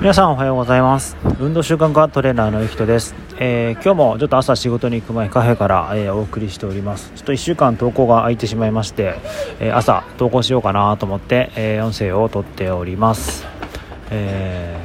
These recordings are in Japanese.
皆さんおはようございます。運動習慣化トレーナーのゆきとです、えー、今日もちょっと朝仕事に行く前カフェから、えー、お送りしております。ちょっと1週間投稿が空いてしまいまして、えー、朝投稿しようかなと思って、え音声を撮っております、え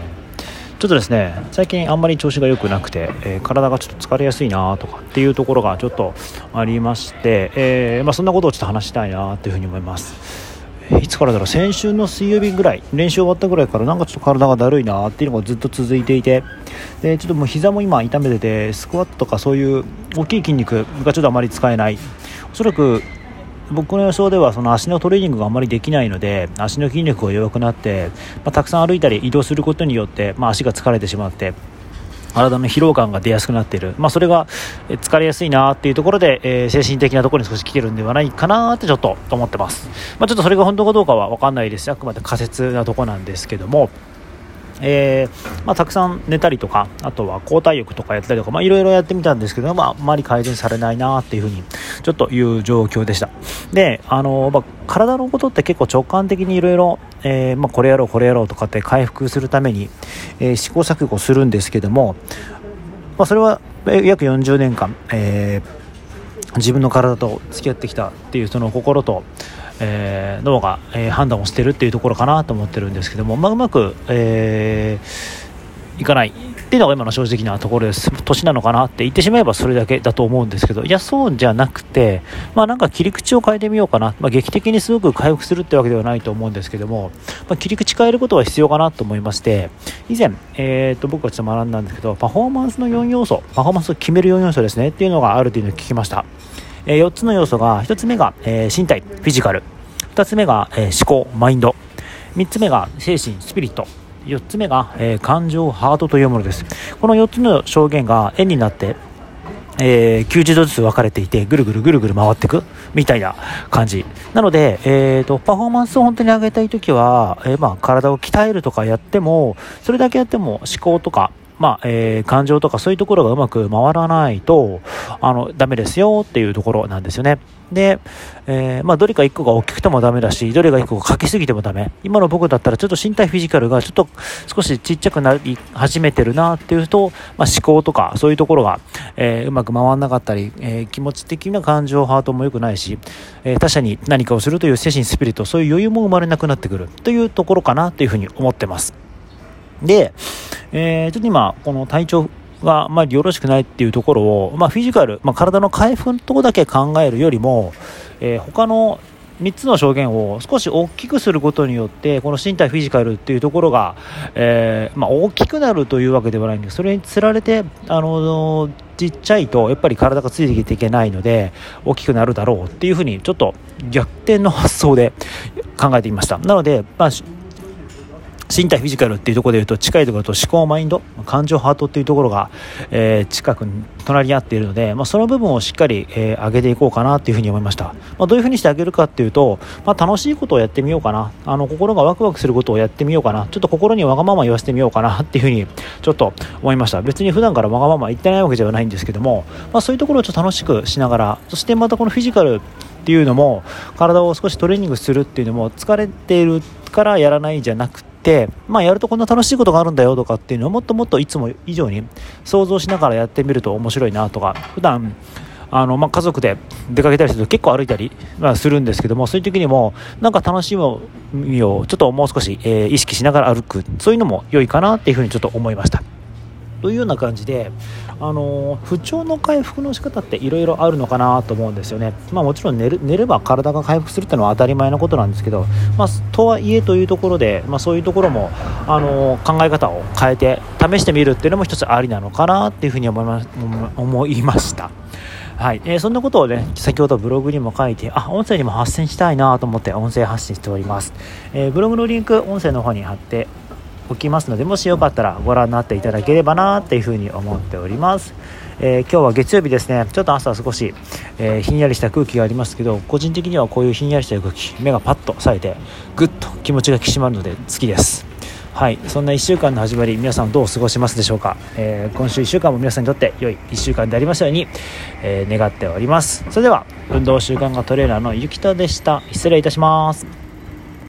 ちょっとですね最近あんまり調子が良くなくて、え体がちょっと疲れやすいなとかっていうところがちょっとありまして、えまあ、そんなことをちょっと話したいなというふうに思います。いつからだろう？先週の水曜日ぐらい。練習終わったぐらいからなんかちょっと体がだるいなっていうのがずっと続いていて。でちょっともう膝も今痛めててスクワットとかそういう大きい筋肉がちょっとあまり使えない。おそらく僕の予想ではその足のトレーニングがあまりできないので足の筋力が弱くなって、まあ、たくさん歩いたり移動することによって、まあ、足が疲れてしまって体の疲労感が出やすくなっている、まあ、それが疲れやすいなっていうところで、えー、精神的なところに少し来てるんではないかなってちょっと思ってます、まあ、ちょっとそれが本当かどうかは分かんないです。あくまで仮説なとこなんですけども。えー、まあ、たくさん寝たりとかあとは交代浴とかやったりとかいろいろやってみたんですけど、まあ、あまり改善されないなっていうふうにちょっという状況でした。であの、まあ、体のことって結構直感的にいろいろこれやろうこれやろうとかって回復するために、えー、試行錯誤するんですけども、まあ、それは約40年間、えー、自分の体と付き合ってきたっていうその心とえー、脳が、えー、判断をしてるっていうところかなと思ってるんですけども、まあ、うまく、えー、いかないっていうのが今の正直なところです。年なのかなって言ってしまえばそれだけだと思うんですけどいやそうじゃなくて、まあ、なんか切り口を変えてみようかな、まあ、劇的にすごく回復するってわけではないと思うんですけども、まあ、切り口変えることは必要かなと思いまして以前、えー、と僕はちょっと学んだんですけどパフォーマンスの4要素パフォーマンスを決める4要素ですねっていうのがあるというのを聞きました。え4つの要素が1つ目が、え身体フィジカル。2つ目が、え思考マインド。3つ目が精神スピリット。4つ目が、え感情ハートというものです。この4つの証言が円になってえー、90度ずつ分かれていてぐるぐるぐるぐる回っていくみたいな感じ。なので、えーと、パフォーマンスを本当に上げたい時は、えー、まあ、体を鍛えるとかやってもそれだけやっても思考とかまあ、えー、感情とかそういうところがうまく回らないと、あの、ダメですよっていうところなんですよね。で、えー、まあ、どれか1個が大きくてもダメだし、どれか1個がかけすぎてもダメ。今の僕だったらちょっと身体フィジカルがちょっと少しちっちゃくなり始めてるなっていうと、まあ、思考とかそういうところが、えー、うまく回らなかったり、えー、気持ち的な感情、ハートも良くないし、え他者に何かをするという精神スピリット、そういう余裕も生まれなくなってくるというところかなというふうに思ってます。で、えー、ちょっと今、この体調があまりよろしくないっていうところを、まあ、フィジカル、まあ、体の回復のところだけ考えるよりも、えー、他の3つの証言を少し大きくすることによってこの身体フィジカルっていうところが、えー、まあ、大きくなるというわけではないんです。それにつられてあのちっちゃいとやっぱり体がついてきていけないので大きくなるだろうっていうふうにちょっと逆転の発想で考えてみました。なので、まあ、身体フィジカルっていうところでいうと近いところと思考マインド感情ハートっていうところが、えー、近く隣り合っているので、まあ、その部分をしっかり、えー、上げていこうかなっていうふうに思いました、まあ、どういうふうにしてあげるかっていうと、まあ、楽しいことをやってみようかな。あの心がワクワクすることをやってみようかな。ちょっと心にわがまま言わせてみようかなっていうふうにちょっと思いました。別に普段からわがまま言ってないわけではないんですけども、まあ、そういうところをちょっと楽しくしながらそしてまたこのフィジカルっていうのも体を少しトレーニングするっていうのも疲れているからやらないんじゃなくて、まあ、やるとこんな楽しいことがあるんだよとかっていうのをもっともっといつも以上に想像しながらやってみると面白いなとか普段あのまあ、家族で出かけたりすると結構歩いたり、ま、するんですけどもそういう時にもなんか楽しみをちょっともう少し、え、意識しながら歩くそういうのも良いかなっていうふうにちょっと思いました。というような感じで、あの不調の回復の仕方っていろいろあるのかなと思うんですよね、まあ、もちろん寝る寝れば体が回復するっていうのは当たり前のことなんですけど、まあ、とはいえというところで、まあ、そういうところも、あの考え方を変えて試してみるっていうのも一つありなのかなっていうふうに思いま思いました。はい。えー、そんなことをね先ほどブログにも書いてあ音声にも発信したいなと思って音声発信しております、えー、ブログのリンク音声の方に貼っておきますのでもしよかったらご覧になっていただければなっていうふうに思っております、えー、今日は月曜日ですね。ちょっと朝少し、えー、ひんやりした空気がありますけど個人的にはこういうひんやりした空気目がパッと冴えてぐっと気持ちが引き締まるので好きです。はい。そんな1週間の始まり皆さんどう過ごしますでしょうか、えー、今週1週間も皆さんにとって良い1週間でありますように、え願っております。それでは運動習慣化トレーナーのゆきとでした。失礼いたします。